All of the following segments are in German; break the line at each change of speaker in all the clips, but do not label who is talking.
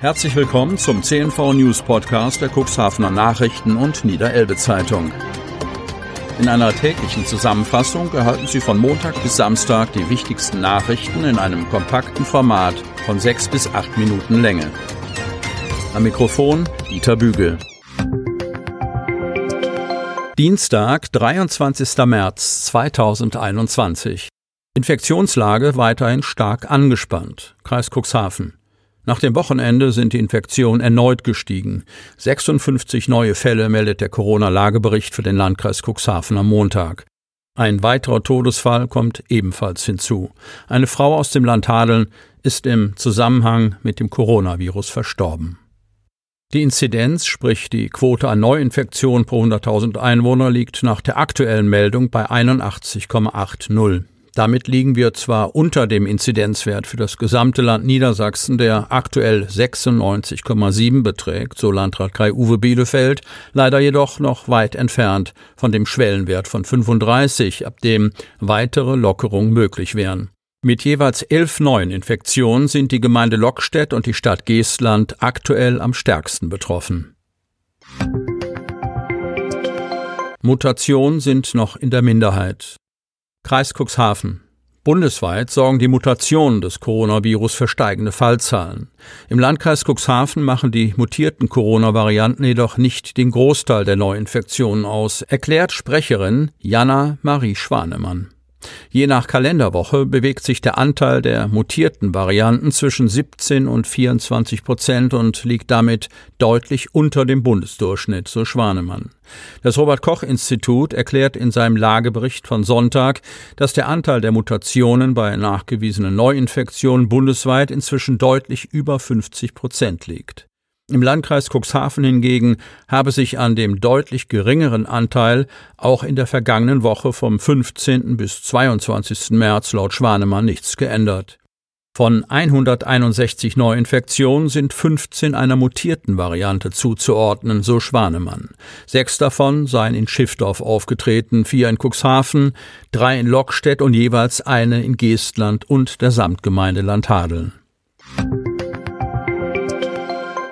Herzlich willkommen zum CNV News Podcast der Cuxhavener Nachrichten und Niederelbe Zeitung. In einer täglichen Zusammenfassung erhalten Sie von Montag bis Samstag die wichtigsten Nachrichten in einem kompakten Format von sechs bis acht Minuten Länge. Am Mikrofon Dieter Bügel. Dienstag, 23. März 2021. Infektionslage weiterhin stark angespannt. Kreis Cuxhaven. Nach dem Wochenende sind die Infektionen erneut gestiegen. 56 neue Fälle meldet der Corona-Lagebericht für den Landkreis Cuxhaven am Montag. Ein weiterer Todesfall kommt ebenfalls hinzu. Eine Frau aus dem Land Hadeln ist im Zusammenhang mit dem Coronavirus verstorben. Die Inzidenz, sprich die Quote an Neuinfektionen pro 100.000 Einwohner, liegt nach der aktuellen Meldung bei 81,80. Damit liegen wir zwar unter dem Inzidenzwert für das gesamte Land Niedersachsen, der aktuell 96,7 beträgt, so Landrat Kai Uwe Bielefeld, leider jedoch noch weit entfernt von dem Schwellenwert von 35, ab dem weitere Lockerungen möglich wären. Mit jeweils elf neuen Infektionen sind die Gemeinde Lockstedt und die Stadt Geestland aktuell am stärksten betroffen. Mutationen sind noch in der Minderheit. Kreis Cuxhaven. Bundesweit sorgen die Mutationen des Coronavirus für steigende Fallzahlen. Im Landkreis Cuxhaven machen die mutierten Corona-Varianten jedoch nicht den Großteil der Neuinfektionen aus, erklärt Sprecherin Jana Marie Schwanemann. Je nach Kalenderwoche bewegt sich der Anteil der mutierten Varianten zwischen 17 und 24 Prozent und liegt damit deutlich unter dem Bundesdurchschnitt, so Schwanemann. Das Robert Koch Institut erklärt in seinem Lagebericht von Sonntag, dass der Anteil der Mutationen bei nachgewiesenen Neuinfektionen bundesweit inzwischen deutlich über 50 Prozent liegt. Im Landkreis Cuxhaven hingegen habe sich an dem deutlich geringeren Anteil auch in der vergangenen Woche vom 15. bis 22. März laut Schwanemann nichts geändert. Von 161 Neuinfektionen sind 15 einer mutierten Variante zuzuordnen, so Schwanemann. Sechs davon seien in Schiffdorf aufgetreten, vier in Cuxhaven, drei in Lockstedt und jeweils eine in Geestland und der Samtgemeinde Landhadeln.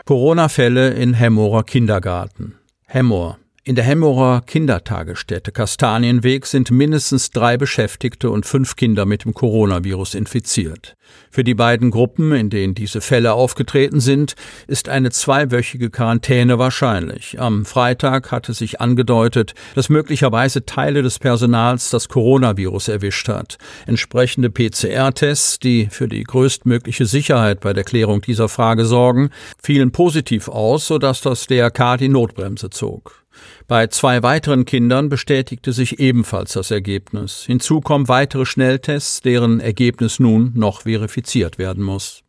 Corona-Fälle in Hemmorer Kindergarten. Hemmor. In der Hemmorer Kindertagesstätte Kastanienweg sind mindestens drei Beschäftigte und fünf Kinder mit dem Coronavirus infiziert. Für die beiden Gruppen, in denen diese Fälle aufgetreten sind, ist eine zweiwöchige Quarantäne wahrscheinlich. Am Freitag hatte sich angedeutet, dass möglicherweise Teile des Personals das Coronavirus erwischt hat. Entsprechende PCR-Tests, die für die größtmögliche Sicherheit bei der Klärung dieser Frage sorgen, fielen positiv aus, sodass das DRK die Notbremse zog. Bei zwei weiteren Kindern bestätigte sich ebenfalls das Ergebnis. Hinzu kommen weitere Schnelltests, deren Ergebnis nun noch verifiziert werden muss.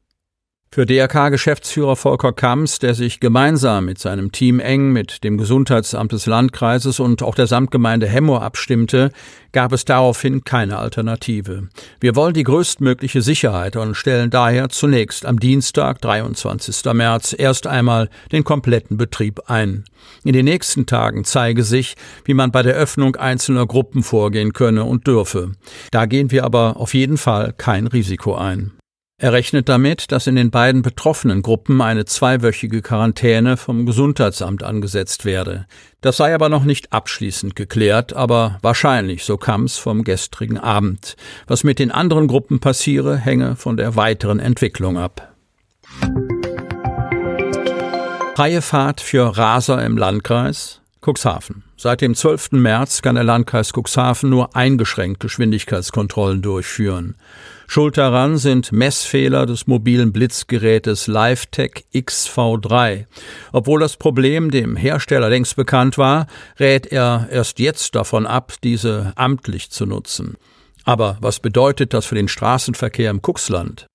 Für DRK-Geschäftsführer Volker Kamms, der sich gemeinsam mit seinem Team eng mit dem Gesundheitsamt des Landkreises und auch der Samtgemeinde Hemmoor abstimmte, gab es daraufhin keine Alternative. Wir wollen die größtmögliche Sicherheit und stellen daher zunächst am Dienstag, 23. März, erst einmal den kompletten Betrieb ein. In den nächsten Tagen zeige sich, wie man bei der Öffnung einzelner Gruppen vorgehen könne und dürfe. Da gehen wir aber auf jeden Fall kein Risiko ein. Er rechnet damit, dass in den beiden betroffenen Gruppen eine zweiwöchige Quarantäne vom Gesundheitsamt angesetzt werde. Das sei aber noch nicht abschließend geklärt, aber wahrscheinlich, so kam es vom gestrigen Abend. Was mit den anderen Gruppen passiere, hänge von der weiteren Entwicklung ab. Freie Fahrt für Raser im Landkreis Cuxhaven. Seit dem 12. März kann der Landkreis Cuxhaven nur eingeschränkt Geschwindigkeitskontrollen durchführen. Schuld daran sind Messfehler des mobilen Blitzgerätes LiveTech XV3. Obwohl das Problem dem Hersteller längst bekannt war, rät er erst jetzt davon ab, diese amtlich zu nutzen. Aber was bedeutet das für den Straßenverkehr im Cuxland?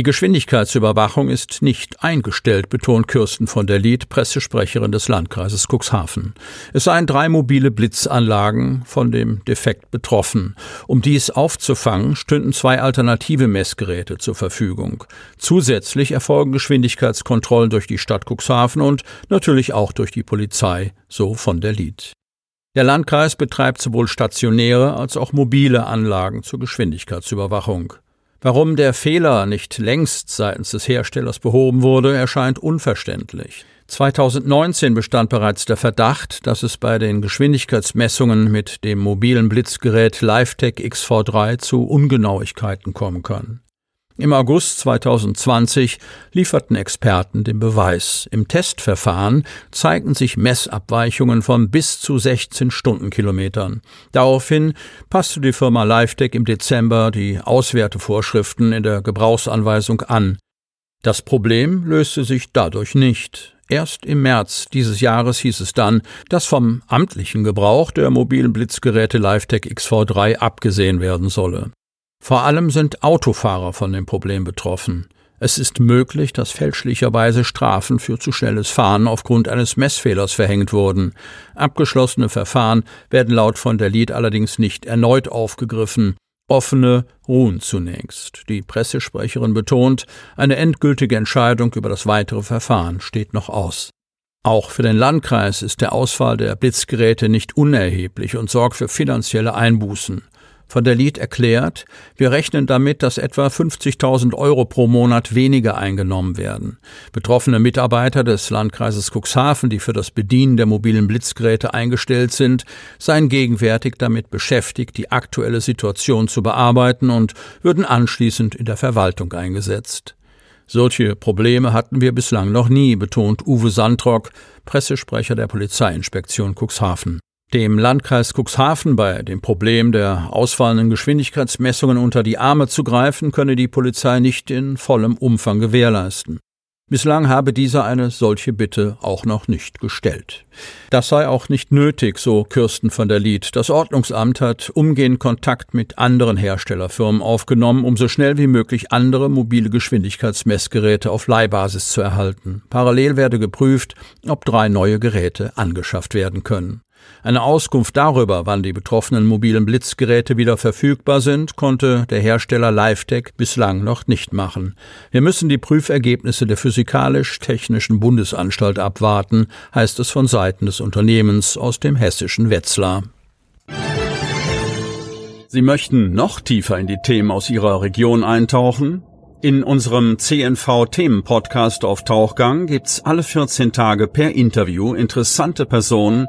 Die Geschwindigkeitsüberwachung ist nicht eingestellt, betont Kirsten von der Lied, Pressesprecherin des Landkreises Cuxhaven. Es seien drei mobile Blitzanlagen von dem Defekt betroffen. Um dies aufzufangen, stünden zwei alternative Messgeräte zur Verfügung. Zusätzlich erfolgen Geschwindigkeitskontrollen durch die Stadt Cuxhaven und natürlich auch durch die Polizei, so von der Lied. Der Landkreis betreibt sowohl stationäre als auch mobile Anlagen zur Geschwindigkeitsüberwachung. Warum der Fehler nicht längst seitens des Herstellers behoben wurde, erscheint unverständlich. 2019 bestand bereits der Verdacht, dass es bei den Geschwindigkeitsmessungen mit dem mobilen Blitzgerät LiveTech XV3 zu Ungenauigkeiten kommen kann. Im August 2020 lieferten Experten den Beweis. Im Testverfahren zeigten sich Messabweichungen von bis zu 16 Stundenkilometern. Daraufhin passte die Firma LiveTech im Dezember die Auswertevorschriften in der Gebrauchsanweisung an. Das Problem löste sich dadurch nicht. Erst im März dieses Jahres hieß es dann, dass vom amtlichen Gebrauch der mobilen Blitzgeräte LiveTech XV3 abgesehen werden solle. Vor allem sind Autofahrer von dem Problem betroffen. Es ist möglich, dass fälschlicherweise Strafen für zu schnelles Fahren aufgrund eines Messfehlers verhängt wurden. Abgeschlossene Verfahren werden laut von der Lied allerdings nicht erneut aufgegriffen. Offene ruhen zunächst. Die Pressesprecherin betont, eine endgültige Entscheidung über das weitere Verfahren steht noch aus. Auch für den Landkreis ist der Ausfall der Blitzgeräte nicht unerheblich und sorgt für finanzielle Einbußen von der Lied erklärt, wir rechnen damit, dass etwa 50.000 Euro pro Monat weniger eingenommen werden. Betroffene Mitarbeiter des Landkreises Cuxhaven, die für das Bedienen der mobilen Blitzgeräte eingestellt sind, seien gegenwärtig damit beschäftigt, die aktuelle Situation zu bearbeiten und würden anschließend in der Verwaltung eingesetzt. Solche Probleme hatten wir bislang noch nie, betont Uwe Sandrock, Pressesprecher der Polizeiinspektion Cuxhaven. Dem Landkreis Cuxhaven bei dem Problem der ausfallenden Geschwindigkeitsmessungen unter die Arme zu greifen, könne die Polizei nicht in vollem Umfang gewährleisten. Bislang habe dieser eine solche Bitte auch noch nicht gestellt. Das sei auch nicht nötig, so Kirsten von der Lied. Das Ordnungsamt hat umgehend Kontakt mit anderen Herstellerfirmen aufgenommen, um so schnell wie möglich andere mobile Geschwindigkeitsmessgeräte auf Leihbasis zu erhalten. Parallel werde geprüft, ob drei neue Geräte angeschafft werden können. Eine Auskunft darüber, wann die betroffenen mobilen Blitzgeräte wieder verfügbar sind, konnte der Hersteller LiveTech bislang noch nicht machen. Wir müssen die Prüfergebnisse der Physikalisch-Technischen Bundesanstalt abwarten, heißt es von Seiten des Unternehmens aus dem hessischen Wetzlar. Sie möchten noch tiefer in die Themen aus Ihrer Region eintauchen? In unserem CNV-Themen-Podcast auf Tauchgang gibt's alle 14 Tage per Interview interessante Personen,